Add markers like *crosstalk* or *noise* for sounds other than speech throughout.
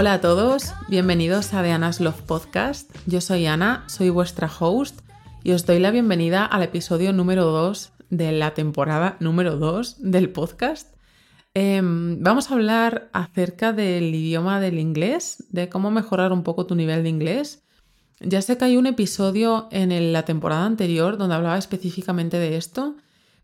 Hola a todos, bienvenidos a The Anna's Love Podcast. Yo soy Ana, soy vuestra host y os doy la bienvenida al episodio número 2 de la temporada número 2 del podcast. Em, vamos a hablar acerca del idioma del inglés, de cómo mejorar un poco tu nivel de inglés. Ya sé que hay un episodio en la temporada anterior donde hablaba específicamente de esto,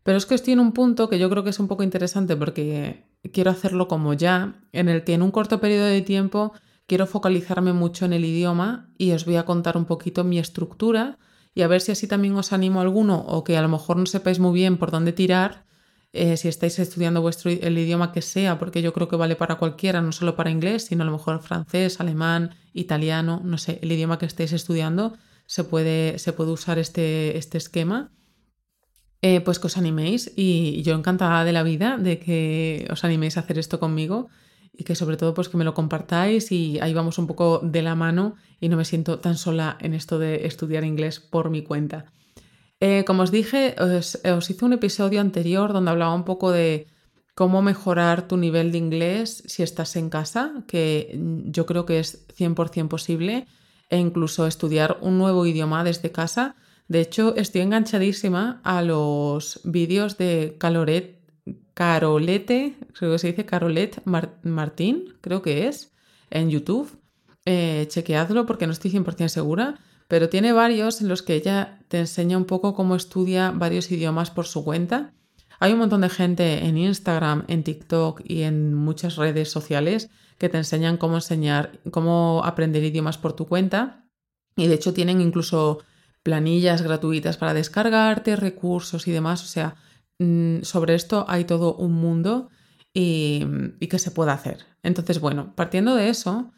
pero es que estoy en un punto que yo creo que es un poco interesante porque quiero hacerlo como ya, en el que en un corto periodo de tiempo quiero focalizarme mucho en el idioma y os voy a contar un poquito mi estructura y a ver si así también os animo a alguno o que a lo mejor no sepáis muy bien por dónde tirar, eh, si estáis estudiando vuestro, el idioma que sea, porque yo creo que vale para cualquiera, no solo para inglés, sino a lo mejor francés, alemán, italiano, no sé, el idioma que estéis estudiando, se puede, se puede usar este, este esquema. Eh, pues que os animéis y yo encantada de la vida de que os animéis a hacer esto conmigo y que sobre todo pues que me lo compartáis y ahí vamos un poco de la mano y no me siento tan sola en esto de estudiar inglés por mi cuenta. Eh, como os dije, os, os, hice un episodio anterior donde hablaba un poco de cómo mejorar tu nivel de inglés si estás en casa, que yo creo que es 100% posible, e incluso estudiar un nuevo idioma desde casa de hecho, estoy enganchadísima a los vídeos de Caloret, Carolete, creo que se dice Carolet Martín, creo que es, en YouTube. Eh, chequeadlo porque no estoy 100% segura, pero tiene varios en los que ella te enseña un poco cómo estudia varios idiomas por su cuenta. Hay un montón de gente en Instagram, en TikTok y en muchas redes sociales que te enseñan cómo enseñar, cómo aprender idiomas por tu cuenta. Y de hecho tienen incluso planillas gratuitas para descargarte, recursos y demás. O sea, mm, sobre esto hay todo un mundo y, que se puede hacer. Entonces, bueno, partiendo de eso,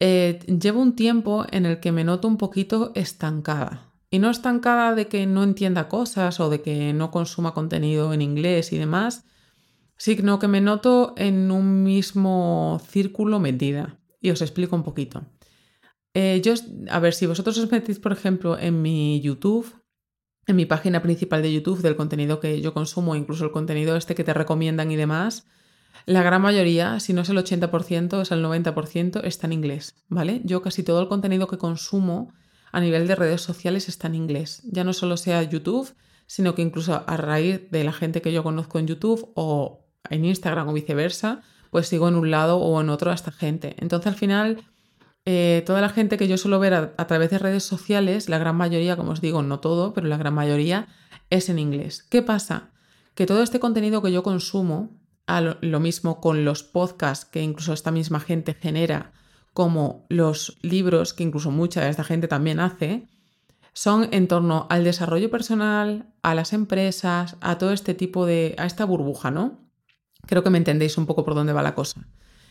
eh, llevo un tiempo en el que me noto un poquito estancada. Y no estancada de que no entienda cosas o de que no consuma contenido en inglés y demás, sino que me noto en un mismo círculo metida. Y os explico un poquito. Eh, yo, a ver, si vosotros os metéis, por ejemplo, en mi YouTube, en mi página principal de YouTube del contenido que yo consumo, incluso el contenido este que te recomiendan y demás, la gran mayoría, si no es el 80%, es el 90%, está en inglés, ¿vale? Yo casi todo el contenido que consumo a nivel de redes sociales está en inglés. Ya no solo sea YouTube, sino que incluso a raíz de la gente que yo conozco en YouTube o en Instagram o viceversa, pues sigo en un lado o en otro a esta gente. Entonces al final eh, toda la gente que yo suelo ver a, través de redes sociales, la gran mayoría, como os digo, no todo, pero la gran mayoría es en inglés. ¿Qué pasa? Que todo este contenido que yo consumo, lo, mismo con los podcasts que incluso esta misma gente genera, como los libros que incluso mucha de esta gente también hace, son en torno al desarrollo personal, a las empresas, a todo este tipo de, a esta burbuja, ¿no? Creo que me entendéis un poco por dónde va la cosa.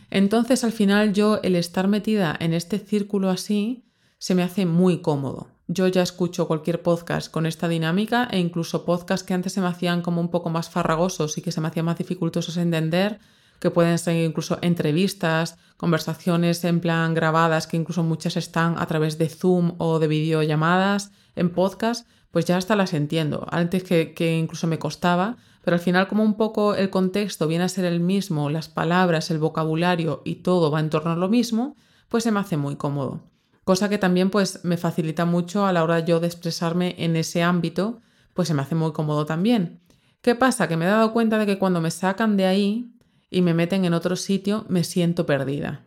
Entonces al final yo el estar metida en este círculo así se me hace muy cómodo. Yo ya escucho cualquier podcast con esta dinámica e incluso podcasts que antes se me hacían como un poco más farragosos y que se me hacían más dificultosos entender, que pueden ser incluso entrevistas, conversaciones en plan grabadas, que incluso muchas están a través de Zoom o de videollamadas en podcast, pues ya hasta las entiendo. Antes que, que incluso me costaba, pero al final como un poco el contexto viene a ser el mismo, las palabras, el vocabulario y todo va en torno a lo mismo, pues se me hace muy cómodo. Cosa que también pues me facilita mucho a la hora yo de expresarme en ese ámbito, pues se me hace muy cómodo también. ¿Qué pasa? Que me he dado cuenta de que cuando me sacan de ahí y me meten en otro sitio, me siento perdida.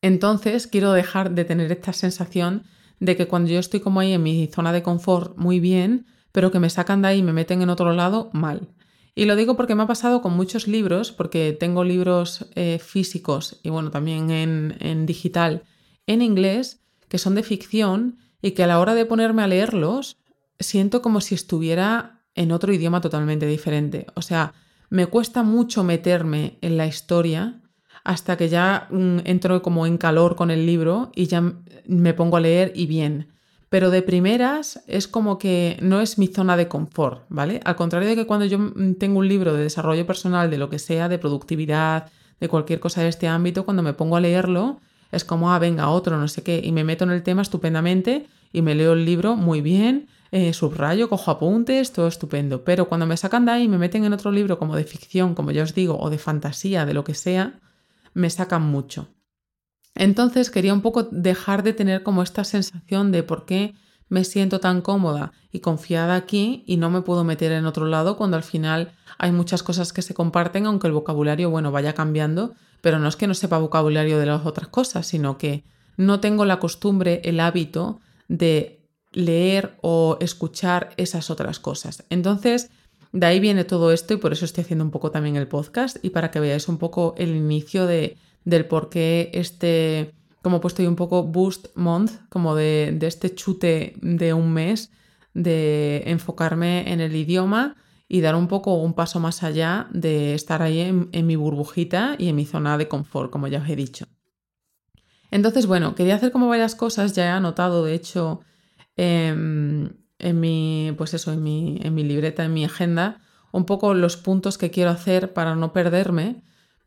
Entonces quiero dejar de tener esta sensación de que cuando yo estoy como ahí en mi zona de confort muy bien, pero que me sacan de ahí y me meten en otro lado mal. Y lo digo porque me ha pasado con muchos libros, porque tengo libros eh, físicos y bueno, también en, digital en inglés, que son de ficción y que a la hora de ponerme a leerlos, siento como si estuviera en otro idioma totalmente diferente. O sea, me cuesta mucho meterme en la historia hasta que ya mm, entro como en calor con el libro y ya me pongo a leer y bien pero de primeras es como que no es mi zona de confort, ¿vale? Al contrario de que cuando yo tengo un libro de desarrollo personal, de lo que sea, de productividad, de cualquier cosa de este ámbito, cuando me pongo a leerlo, es como, ah, venga, otro, no sé qué, y me meto en el tema estupendamente y me leo el libro muy bien, eh, subrayo, cojo apuntes, todo estupendo. Pero cuando me sacan de ahí y me meten en otro libro como de ficción, como ya os digo, o de fantasía, de lo que sea, me sacan mucho. Entonces quería un poco dejar de tener como esta sensación de por qué me siento tan cómoda y confiada aquí y no me puedo meter en otro lado cuando al final hay muchas cosas que se comparten, aunque el vocabulario, bueno, vaya cambiando, pero no es que no sepa vocabulario de las otras cosas, sino que no tengo la costumbre, el hábito de leer o escuchar esas otras cosas. Entonces, de ahí viene todo esto y por eso estoy haciendo un poco también el podcast y para que veáis un poco el inicio de, del por qué este como he puesto ahí un poco boost month, como de, este chute de un mes, de enfocarme en el idioma y dar un poco un paso más allá de estar ahí en, mi burbujita y en mi zona de confort, como ya os he dicho. Entonces, bueno, quería hacer como varias cosas, ya he anotado, de hecho, em, en, mi, pues eso, en mi, en mi libreta, en mi agenda, un poco los puntos que quiero hacer para no perderme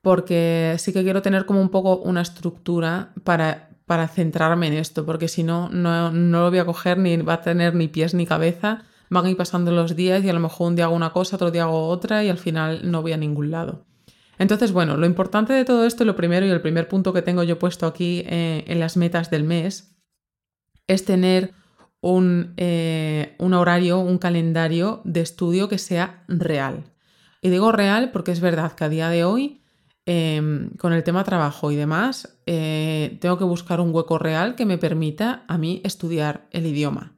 porque sí que quiero tener como un poco una estructura para, para centrarme en esto, porque si no, no, lo voy a coger ni va a tener ni pies ni cabeza, van a ir pasando los días y a lo mejor un día hago una cosa, otro día hago otra y al final no voy a ningún lado. Entonces, bueno, lo importante de todo esto, lo primero y el primer punto que tengo yo puesto aquí eh, en las metas del mes, es tener un, eh, un horario, un calendario de estudio que sea real. Y digo real porque es verdad que a día de hoy Em, con el tema trabajo y demás, eh, tengo que buscar un hueco real que me permita a mí estudiar el idioma.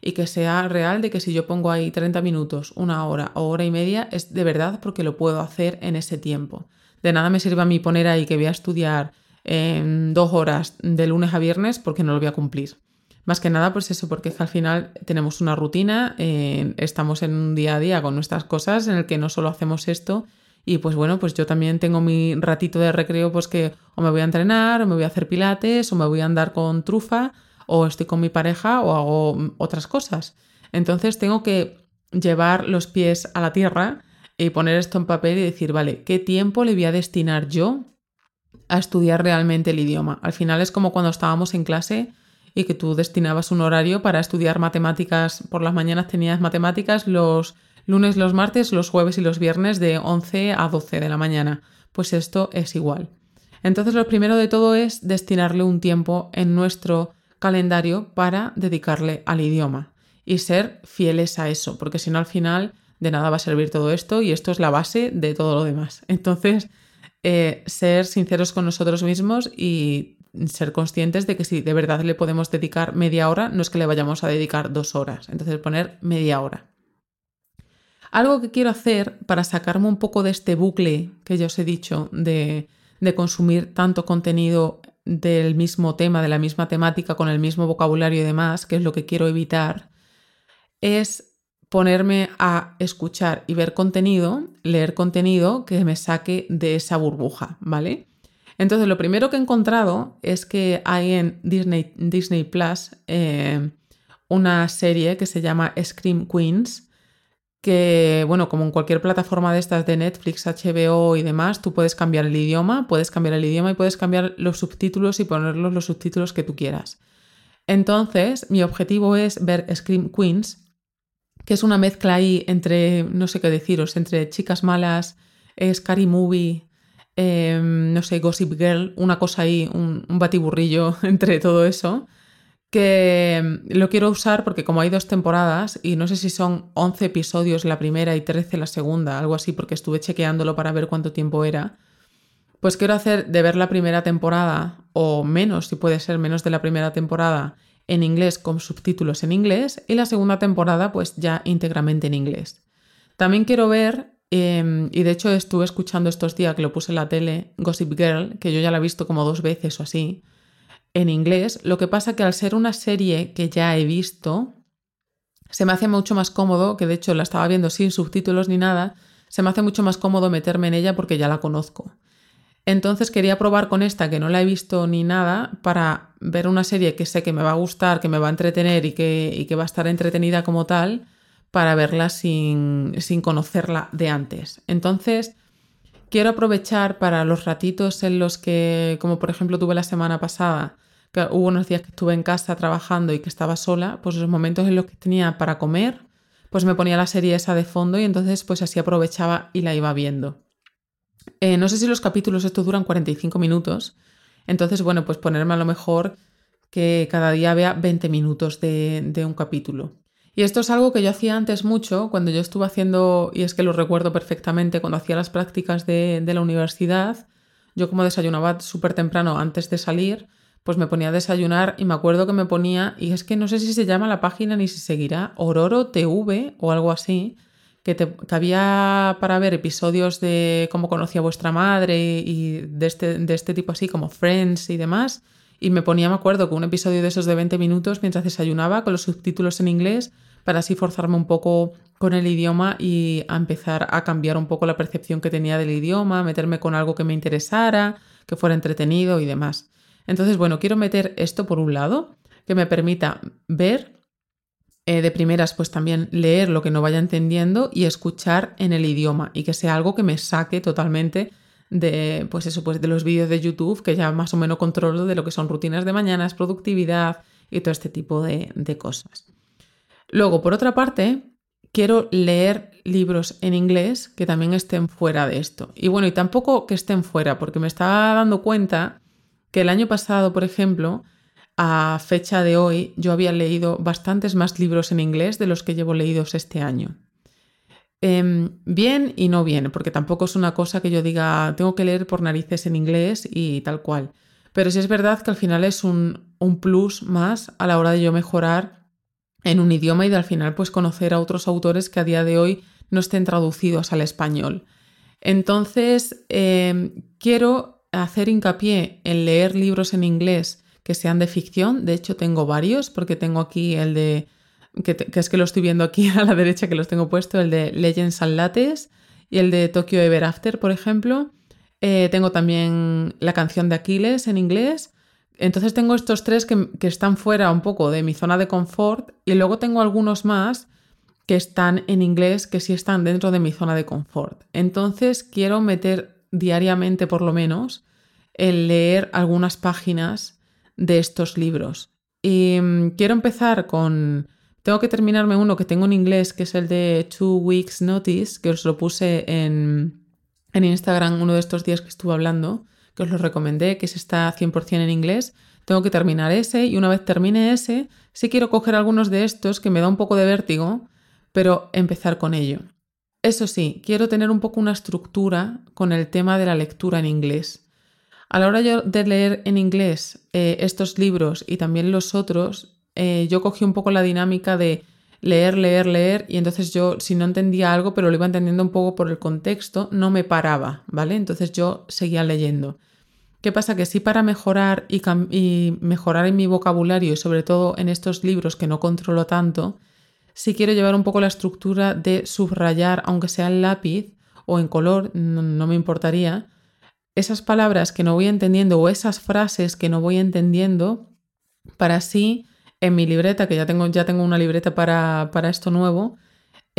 Y que sea real de que si yo pongo ahí 30 minutos, una hora o hora y media, es de verdad porque lo puedo hacer en ese tiempo. De nada me sirve a mí poner ahí que voy a estudiar en dos horas de lunes a viernes porque no lo voy a cumplir. Más que nada, pues eso, porque al final tenemos una rutina, eh, estamos en un día a día con nuestras cosas en el que no solo hacemos esto, y pues bueno, pues yo también tengo mi ratito de recreo, pues que o me voy a entrenar, o me voy a hacer pilates, o me voy a andar con trufa, o estoy con mi pareja, o hago otras cosas. Entonces tengo que llevar los pies a la tierra y poner esto en papel y decir, vale, ¿qué tiempo le voy a destinar yo a estudiar realmente el idioma? Al final es como cuando estábamos en clase y que tú destinabas un horario para estudiar matemáticas, por las mañanas tenías matemáticas, los lunes, los martes, los jueves y los viernes de 11 a 12 de la mañana. Pues esto es igual. Entonces lo primero de todo es destinarle un tiempo en nuestro calendario para dedicarle al idioma y ser fieles a eso, porque si no al final de nada va a servir todo esto y esto es la base de todo lo demás. Entonces, eh, ser sinceros con nosotros mismos y ser conscientes de que si de verdad le podemos dedicar media hora, no es que le vayamos a dedicar dos horas. Entonces, poner media hora. Algo que quiero hacer para sacarme un poco de este bucle que ya os he dicho de, consumir tanto contenido del mismo tema, de la misma temática, con el mismo vocabulario y demás, que es lo que quiero evitar, es ponerme a escuchar y ver contenido, leer contenido que me saque de esa burbuja, ¿vale? Entonces, lo primero que he encontrado es que hay en Disney, Disney Plus eh, una serie que se llama Scream Queens, que, bueno, como en cualquier plataforma de estas de Netflix, HBO y demás, tú puedes cambiar el idioma, puedes cambiar el idioma y puedes cambiar los subtítulos y ponerlos los subtítulos que tú quieras. Entonces, mi objetivo es ver Scream Queens, que es una mezcla ahí entre, no sé qué deciros, entre chicas malas, Scary Movie, em, no sé, Gossip Girl, una cosa ahí, un batiburrillo *laughs* entre todo eso que mm, lo quiero usar porque como hay dos temporadas y no sé si son 11 episodios la primera y 13 la segunda, algo así, porque estuve chequeándolo para ver cuánto tiempo era, pues quiero hacer de ver la primera temporada o menos, si puede ser menos de la primera temporada, en inglés con subtítulos en inglés y la segunda temporada pues ya íntegramente en inglés. También quiero ver, em, y de hecho estuve escuchando estos días que lo puse en la tele, Gossip Girl, que yo ya la he visto como dos veces o así, en inglés. Lo que pasa que al ser una serie que ya he visto, se me hace mucho más cómodo, que de hecho la estaba viendo sin subtítulos ni nada, se me hace mucho más cómodo meterme en ella porque ya la conozco. Entonces quería probar con esta que no la he visto ni nada para ver una serie que sé que me va a gustar, que me va a entretener y que, va a estar entretenida como tal, para verla sin conocerla de antes. Entonces, quiero aprovechar para los ratitos en los que, como por ejemplo tuve la semana pasada, que hubo unos días que estuve en casa trabajando y que estaba sola, pues los momentos en los que tenía para comer, pues me ponía la serie esa de fondo y entonces pues así aprovechaba y la iba viendo. Eh, no sé si los capítulos estos duran 45 minutos, Entonces, bueno, pues ponerme a lo mejor que cada día vea 20 minutos de, un capítulo. Y esto es algo que yo hacía antes mucho, cuando yo estuve haciendo, y es que lo recuerdo perfectamente, cuando hacía las prácticas de, de la universidad, yo como desayunaba súper temprano antes de salir, pues me ponía a desayunar y me acuerdo que me ponía, y es que no sé si se llama la página ni si seguirá, Ororo TV o algo así, que, te, había para ver episodios de cómo conocía vuestra madre y de este, de este tipo así como Friends y demás. Y me ponía, me acuerdo, con un episodio de esos de 20 minutos mientras desayunaba con los subtítulos en inglés para así forzarme un poco con el idioma y a empezar a cambiar un poco la percepción que tenía del idioma, meterme con algo que me interesara, que fuera entretenido y demás. Entonces, bueno, quiero meter esto por un lado, que me permita ver eh, de primeras, pues también leer lo que no vaya entendiendo y escuchar en el idioma y que sea algo que me saque totalmente de, pues eso, pues de los vídeos de YouTube, que ya más o menos controlo de lo que son rutinas de mañanas, productividad y todo este tipo de, de cosas. Luego, por otra parte, quiero leer libros en inglés que también estén fuera de esto. Y bueno, y tampoco que estén fuera, porque me estaba dando cuenta que el año pasado, por ejemplo, a fecha de hoy yo había leído bastantes más libros en inglés de los que llevo leídos este año. Em, bien y no bien, porque tampoco es una cosa que yo diga tengo que leer por narices en inglés y tal cual. Pero sí es verdad que al final es un, un plus más a la hora de yo mejorar en un idioma y de al final pues conocer a otros autores que a día de hoy no estén traducidos al español. Entonces, em, quiero hacer hincapié en leer libros en inglés que sean de ficción. De hecho, tengo varios, porque tengo aquí el de, que, es que lo estoy viendo aquí *laughs* a la derecha, que los tengo puesto, el de Legends and Lattes y el de Tokyo Ever After, por ejemplo. Eh, tengo también la canción de Aquiles en inglés. Entonces tengo estos tres que, están fuera un poco de mi zona de confort y luego tengo algunos más que están en inglés que sí están dentro de mi zona de confort. Entonces quiero meter diariamente por lo menos el leer algunas páginas de estos libros. Y mm, quiero empezar con... Tengo que terminarme uno que tengo en inglés, que es el de Two Weeks Notice, que os lo puse en, en Instagram uno de estos días que estuve hablando, que os lo recomendé, que es está 100% en inglés. Tengo que terminar ese y una vez termine ese, sí quiero coger algunos de estos que me da un poco de vértigo, pero empezar con ello. Eso sí, quiero tener un poco una estructura con el tema de la lectura en inglés. A la hora de leer en inglés eh, estos libros y también los otros, eh, yo cogí un poco la dinámica de leer, leer, leer y entonces yo si no entendía algo pero lo iba entendiendo un poco por el contexto, no me paraba, ¿vale? Entonces yo seguía leyendo. ¿Qué pasa? Que sí para mejorar y, mejorar en mi vocabulario y sobre todo en estos libros que no controlo tanto, sí quiero llevar un poco la estructura de subrayar, aunque sea en lápiz o en color, no me importaría, esas palabras que no voy entendiendo o esas frases que no voy entendiendo para así en mi libreta, que ya tengo, ya tengo una libreta para, para esto nuevo,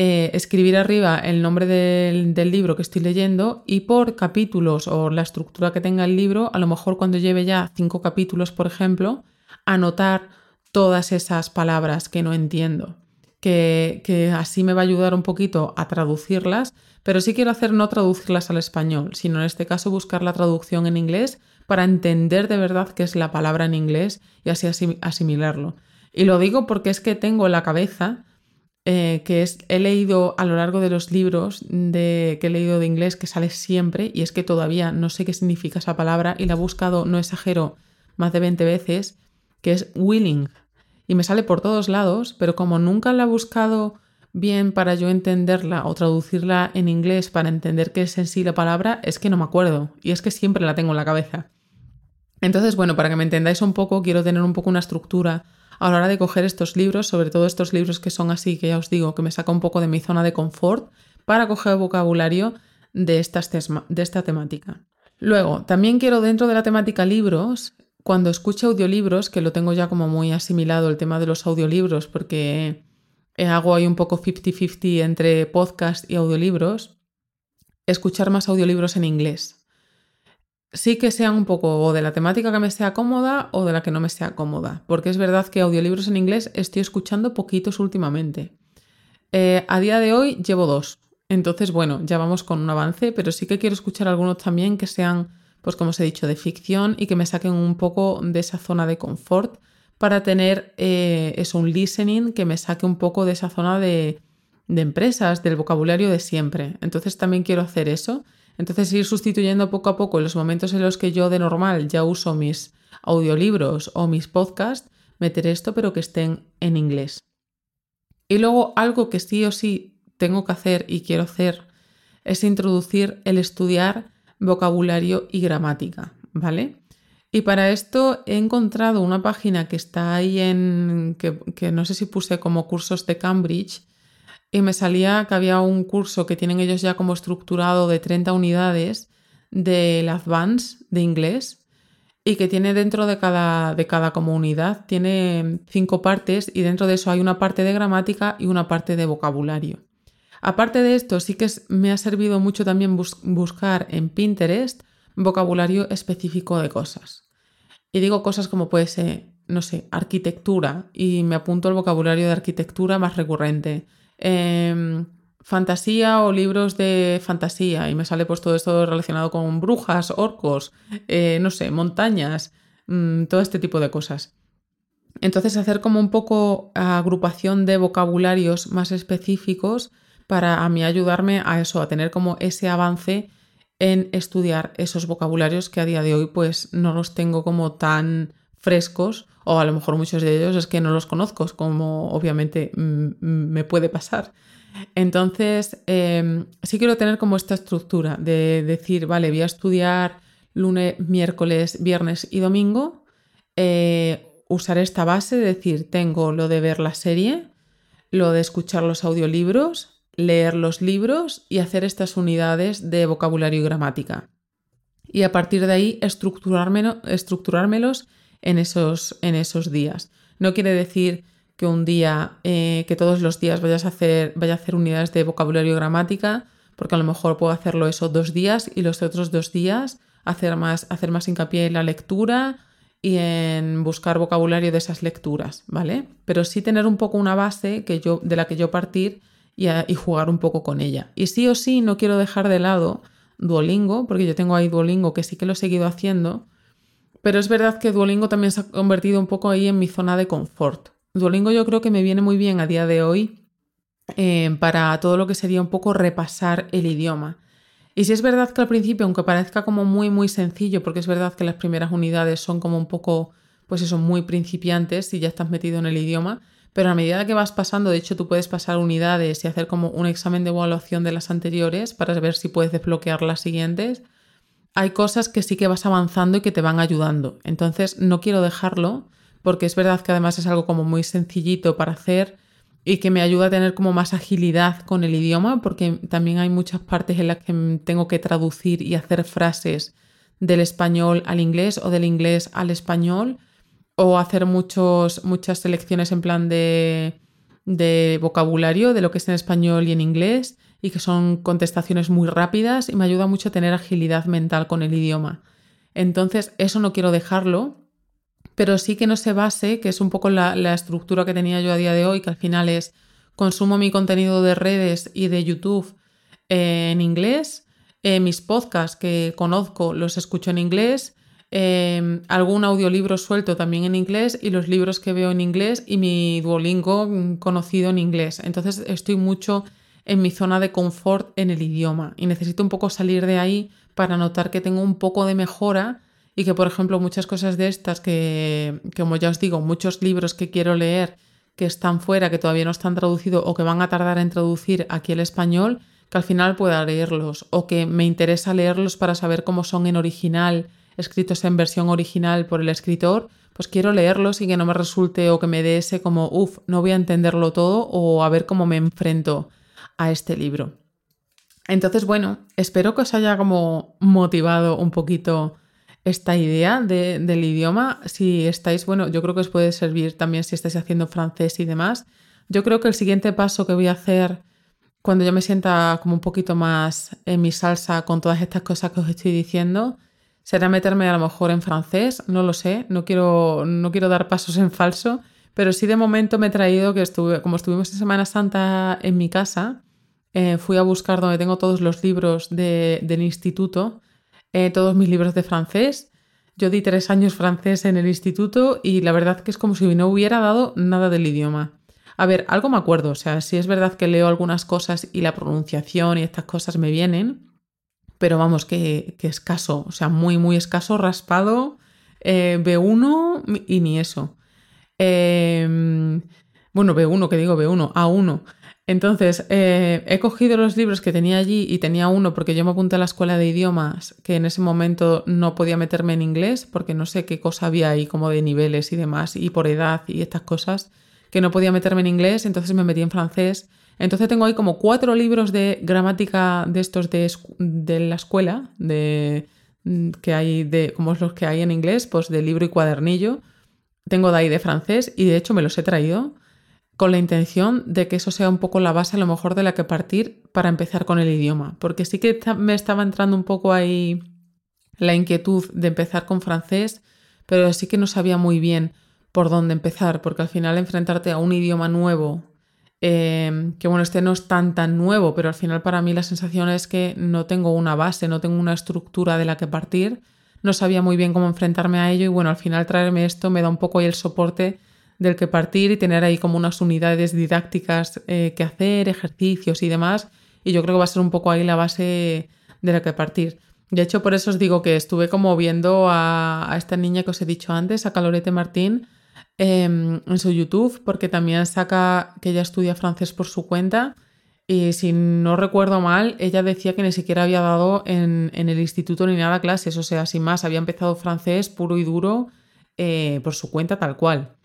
eh, escribir arriba el nombre del, libro que estoy leyendo y por capítulos o la estructura que tenga el libro, a lo mejor cuando lleve ya cinco capítulos, por ejemplo, anotar todas esas palabras que no entiendo, que, que así me va a ayudar un poquito a traducirlas pero sí quiero hacer no traducirlas al español, sino en este caso buscar la traducción en inglés para entender de verdad qué es la palabra en inglés y así asimilarlo. Y lo digo porque es que tengo en la cabeza eh, que es, he leído a lo largo de los libros de, que he leído de inglés que sale siempre y es que todavía no sé qué significa esa palabra y la he buscado, no exagero, más de 20 veces, que es willing. Y me sale por todos lados, pero como nunca la he buscado bien para yo entenderla o traducirla en inglés para entender qué es en sí la palabra, es que no me acuerdo y es que siempre la tengo en la cabeza. Entonces, bueno, para que me entendáis un poco, quiero tener un poco una estructura a la hora de coger estos libros, sobre todo estos libros que son así, que ya os digo, que me saca un poco de mi zona de confort, para coger vocabulario de, estas de esta temática. Luego, también quiero dentro de la temática libros, cuando escucho audiolibros, que lo tengo ya como muy asimilado el tema de los audiolibros, porque hago ahí un poco 50-50 entre podcast y audiolibros, escuchar más audiolibros en inglés. Sí que sean un poco o de la temática que me sea cómoda o de la que no me sea cómoda, porque es verdad que audiolibros en inglés estoy escuchando poquitos últimamente. Eh, a día de hoy llevo dos, entonces bueno, ya vamos con un avance, pero sí que quiero escuchar algunos también que sean pues como os he dicho, de ficción y que me saquen un poco de esa zona de confort para tener eh, eso, un listening que me saque un poco de esa zona de, de empresas, del vocabulario de siempre. Entonces también quiero hacer eso. Entonces ir sustituyendo poco a poco los momentos en los que yo de normal ya uso mis audiolibros o mis podcasts, meter esto pero que estén en inglés. Y luego algo que sí o sí tengo que hacer y quiero hacer es introducir el estudiar vocabulario y gramática, ¿vale? Y para esto he encontrado una página que está ahí en, que, que, no sé si puse como cursos de Cambridge, y me salía que había un curso que tienen ellos ya como estructurado de 30 unidades del Advance de inglés y que tiene dentro de cada, de cada comunidad, tiene cinco partes y dentro de eso hay una parte de gramática y una parte de vocabulario. Aparte de esto, sí que me ha servido mucho también buscar en Pinterest vocabulario específico de cosas. Y digo cosas como puede ser, no sé, arquitectura, y me apunto el vocabulario de arquitectura más recurrente. Em, fantasía o libros de fantasía, y me sale pues todo esto relacionado con brujas, orcos, eh, no sé, montañas, mm, todo este tipo de cosas. Entonces hacer como un poco agrupación de vocabularios más específicos para a mí ayudarme a eso, a tener como ese avance en estudiar esos vocabularios que a día de hoy pues no los tengo como tan frescos o a lo mejor muchos de ellos es que no los conozco, como obviamente me puede pasar. Entonces, em, sí quiero tener como esta estructura de decir, vale, voy a estudiar lunes, miércoles, viernes y domingo, eh, usar esta base, decir, tengo lo de ver la serie, lo de escuchar los audiolibros, leer los libros y hacer estas unidades de vocabulario y gramática. Y a partir de ahí estructurármelos en esos, en esos días. No quiere decir que un día, eh, que todos los días vayas a hacer, vaya a hacer unidades de vocabulario y gramática, porque a lo mejor puedo hacerlo esos dos días y los otros dos días hacer más, hacer más hincapié en la lectura y en buscar vocabulario de esas lecturas, ¿vale? Pero sí tener un poco una base que yo, de la que yo partir y, jugar un poco con ella. Y sí o sí no quiero dejar de lado Duolingo, porque yo tengo ahí Duolingo que sí que lo he seguido haciendo, pero es verdad que Duolingo también se ha convertido un poco ahí en mi zona de confort. Duolingo yo creo que me viene muy bien a día de hoy eh, para todo lo que sería un poco repasar el idioma. Y si es verdad que al principio, aunque parezca como muy muy sencillo, porque es verdad que las primeras unidades son como un poco, pues eso, muy principiantes si ya estás metido en el idioma, pero a medida que vas pasando, de hecho tú puedes pasar unidades y hacer como un examen de evaluación de las anteriores para ver si puedes desbloquear las siguientes. Hay cosas que sí que vas avanzando y que te van ayudando. Entonces no quiero dejarlo porque es verdad que además es algo como muy sencillito para hacer y que me ayuda a tener como más agilidad con el idioma porque también hay muchas partes en las que tengo que traducir y hacer frases del español al inglés o del inglés al español o hacer muchos, muchas selecciones en plan de, de vocabulario de lo que es en español y en inglés y que son contestaciones muy rápidas y me ayuda mucho a tener agilidad mental con el idioma. Entonces, eso no quiero dejarlo, pero sí que no se base, que es un poco la, estructura que tenía yo a día de hoy, que al final es consumo mi contenido de redes y de YouTube en inglés, eh, mis podcasts que conozco los escucho en inglés, Em, algún audiolibro suelto también en inglés y los libros que veo en inglés y mi Duolingo mm, conocido en inglés. Entonces estoy mucho en mi zona de confort en el idioma. Y necesito un poco salir de ahí para notar que tengo un poco de mejora y que, por ejemplo, muchas cosas de estas que, como ya os digo, muchos libros que quiero leer que están fuera, que todavía no están traducidos o que van a tardar en traducir aquí el español, que al final pueda leerlos o que me interesa leerlos para saber cómo son en original escritos en versión original por el escritor, pues quiero leerlos y que no me resulte o que me dé ese como, uff, no voy a entenderlo todo o a ver cómo me enfrento a este libro. Entonces, bueno, espero que os haya como motivado un poquito esta idea del idioma. Si estáis, bueno, yo creo que os puede servir también si estáis haciendo francés y demás. Yo creo que el siguiente paso que voy a hacer cuando yo me sienta como un poquito más en mi salsa con todas estas cosas que os estoy diciendo será meterme a lo mejor en francés, no lo sé, no quiero, no quiero dar pasos en falso, pero sí de momento me he traído que estuve, como estuvimos en Semana Santa en mi casa, eh, fui a buscar donde tengo todos los libros del instituto eh, todos mis libros de francés. Yo di tres años francés en el instituto y la verdad que es como si no hubiera dado nada del idioma. A ver, algo me acuerdo, o sea, sí es verdad que leo algunas cosas y la pronunciación y estas cosas me vienen, pero vamos, que, escaso, o sea, muy, muy escaso, raspado, eh, B1 y ni eso. Bueno, B1, que digo B1, A1. Entonces, eh, he cogido los libros que tenía allí y tenía uno porque yo me apunté a la escuela de idiomas que en ese momento no podía meterme en inglés porque no sé qué cosa había ahí como de niveles y demás y por edad y estas cosas que no podía meterme en inglés, entonces me metí en francés. Entonces tengo ahí como cuatro libros de gramática de estos de, de la escuela, de, mm, que hay de, como los que hay en inglés, pues de libro y cuadernillo. Tengo de ahí de francés y de hecho me los he traído con la intención de que eso sea un poco la base a lo mejor de la que partir para empezar con el idioma, porque sí que me estaba entrando un poco ahí la inquietud de empezar con francés, pero sí que no sabía muy bien por dónde empezar, porque al final enfrentarte a un idioma nuevo, eh, que bueno, este no es tan tan nuevo, pero al final para mí la sensación es que no tengo una base, no tengo una estructura de la que partir, no sabía muy bien cómo enfrentarme a ello y bueno, al final traerme esto me da un poco ahí el soporte del que partir y tener ahí como unas unidades didácticas eh, que hacer, ejercicios y demás. Y yo creo que va a ser un poco ahí la base de la que partir. De hecho, por eso os digo que estuve como viendo a, esta niña que os he dicho antes, a Calorete Martín, em, en su YouTube, porque también saca que ella estudia francés por su cuenta. Y si no recuerdo mal, ella decía que ni siquiera había dado en, el instituto ni nada clases, o sea, sin más, había empezado francés puro y duro eh, por su cuenta tal cual.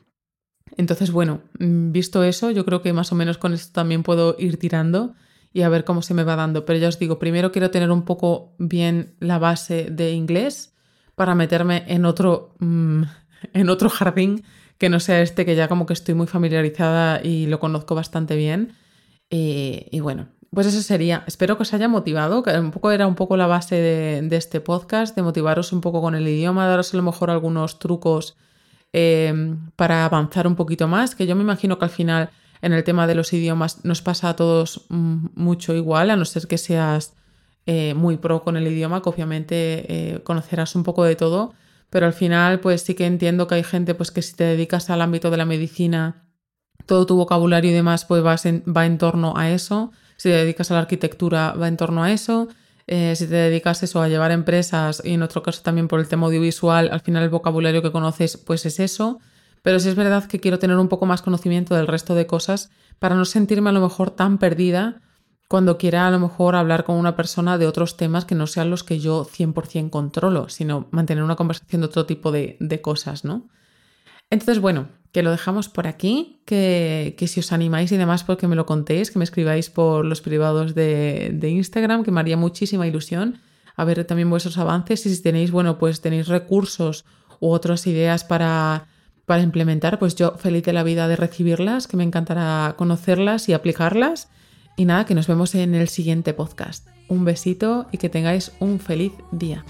Entonces, bueno, mm, visto eso, yo creo que más o menos con esto también puedo ir tirando y a ver cómo se me va dando. Pero ya os digo, primero quiero tener un poco bien la base de inglés para meterme en otro, mm, *laughs* en otro jardín que no sea este, que ya como que estoy muy familiarizada y lo conozco bastante bien. Y, bueno, pues eso sería. Espero que os haya motivado, que un poco era un poco la base de, de este podcast, de motivaros un poco con el idioma, daros a lo mejor algunos trucos Em, para avanzar un poquito más, que yo me imagino que al final en el tema de los idiomas nos pasa a todos mm, mucho igual, a no ser que seas eh, muy pro con el idioma, que obviamente eh, conocerás un poco de todo, pero al final pues sí que entiendo que hay gente pues que si te dedicas al ámbito de la medicina, todo tu vocabulario y demás pues en, va en torno a eso, si te dedicas a la arquitectura va en torno a eso, eh, si te dedicas eso a llevar empresas y en otro caso también por el tema audiovisual, al final el vocabulario que conoces pues es eso. Pero sí es verdad que quiero tener un poco más conocimiento del resto de cosas para no sentirme a lo mejor tan perdida cuando quiera a lo mejor hablar con una persona de otros temas que no sean los que yo 100% controlo, sino mantener una conversación de otro tipo de, de cosas, ¿no? Entonces, bueno, que lo dejamos por aquí, que, si os animáis y demás, porque me lo contéis, que me escribáis por los privados de, Instagram, que me haría muchísima ilusión a ver también vuestros avances y si tenéis, bueno, pues tenéis recursos u otras ideas para, para implementar, pues yo feliz de la vida de recibirlas, que me encantará conocerlas y aplicarlas. Y nada, que nos vemos en el siguiente podcast. Un besito y que tengáis un feliz día.